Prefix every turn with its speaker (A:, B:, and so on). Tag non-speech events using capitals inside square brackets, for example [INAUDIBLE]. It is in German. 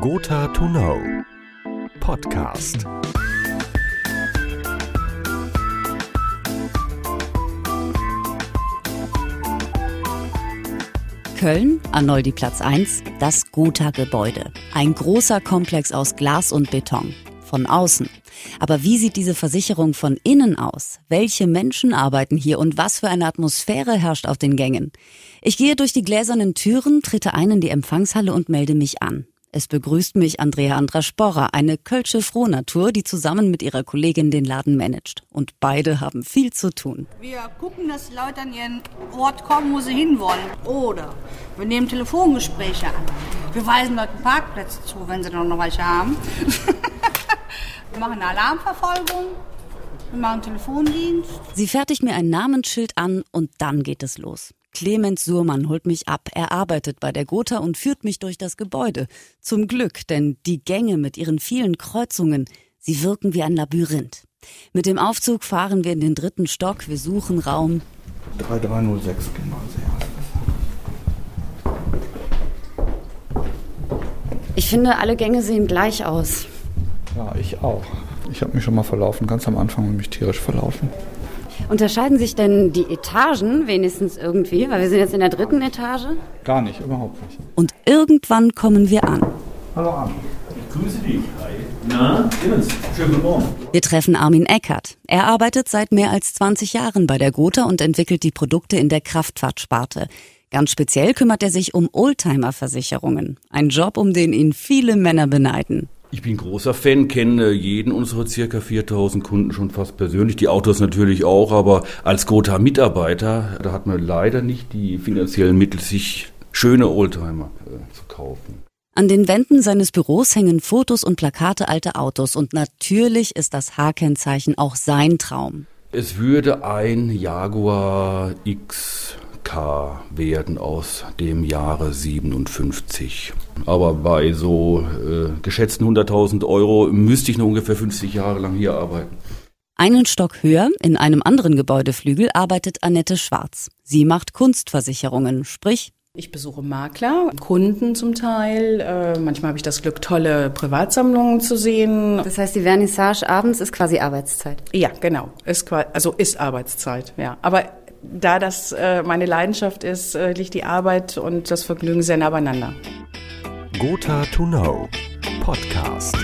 A: Gotha to Know Podcast.
B: Köln, Arnoldi Platz 1, das Gotha-Gebäude. Ein großer Komplex aus Glas und Beton. Von außen. Aber wie sieht diese Versicherung von innen aus? Welche Menschen arbeiten hier und was für eine Atmosphäre herrscht auf den Gängen? Ich gehe durch die gläsernen Türen, trete ein in die Empfangshalle und melde mich an. Es begrüßt mich Andrea Andra Sporrer, eine kölsche Frohnatur, die zusammen mit ihrer Kollegin den Laden managt. Und beide haben viel zu tun.
C: Wir gucken, dass die Leute an ihren Ort kommen, wo sie hinwollen. Oder wir nehmen Telefongespräche an. Wir weisen Leuten Parkplätze zu, wenn sie noch welche haben. [LAUGHS] wir machen eine Alarmverfolgung. Wir machen Telefondienst.
B: Sie fertigt mir ein Namensschild an und dann geht es los. Clemens Surmann holt mich ab. Er arbeitet bei der Gotha und führt mich durch das Gebäude. Zum Glück, denn die Gänge mit ihren vielen Kreuzungen, sie wirken wie ein Labyrinth. Mit dem Aufzug fahren wir in den dritten Stock. Wir suchen Raum.
D: 3306 genau.
B: Ich finde, alle Gänge sehen gleich aus.
D: Ja, ich auch. Ich habe mich schon mal verlaufen, ganz am Anfang und mich tierisch verlaufen.
B: Unterscheiden sich denn die Etagen wenigstens irgendwie? Weil wir sind jetzt in der dritten Etage.
D: Gar nicht, überhaupt nicht.
B: Und irgendwann kommen wir an.
D: Hallo Armin.
E: Ich grüße dich. Hi. Na, Clemens, schönen guten Morgen.
B: Wir treffen Armin Eckert. Er arbeitet seit mehr als 20 Jahren bei der Gotha und entwickelt die Produkte in der Kraftfahrtsparte. Ganz speziell kümmert er sich um Oldtimer-Versicherungen. Ein Job, um den ihn viele Männer beneiden.
E: Ich bin großer Fan, kenne jeden unserer circa 4000 Kunden schon fast persönlich, die Autos natürlich auch, aber als Gotha-Mitarbeiter, da hat man leider nicht die finanziellen Mittel, sich schöne Oldtimer äh, zu kaufen.
B: An den Wänden seines Büros hängen Fotos und Plakate alter Autos und natürlich ist das H-Kennzeichen auch sein Traum.
E: Es würde ein Jaguar X K werden aus dem Jahre 57. Aber bei so äh, geschätzten 100.000 Euro müsste ich noch ungefähr 50 Jahre lang hier arbeiten.
B: Einen Stock höher, in einem anderen Gebäudeflügel, arbeitet Annette Schwarz. Sie macht Kunstversicherungen, sprich
F: ich besuche Makler, Kunden zum Teil. Äh, manchmal habe ich das Glück, tolle Privatsammlungen zu sehen.
B: Das heißt, die Vernissage abends ist quasi Arbeitszeit.
F: Ja, genau. Ist, also ist Arbeitszeit, ja. Aber da das äh, meine Leidenschaft ist, äh, liegt die Arbeit und das Vergnügen sehr nah beieinander.
A: Gotha to Know Podcast.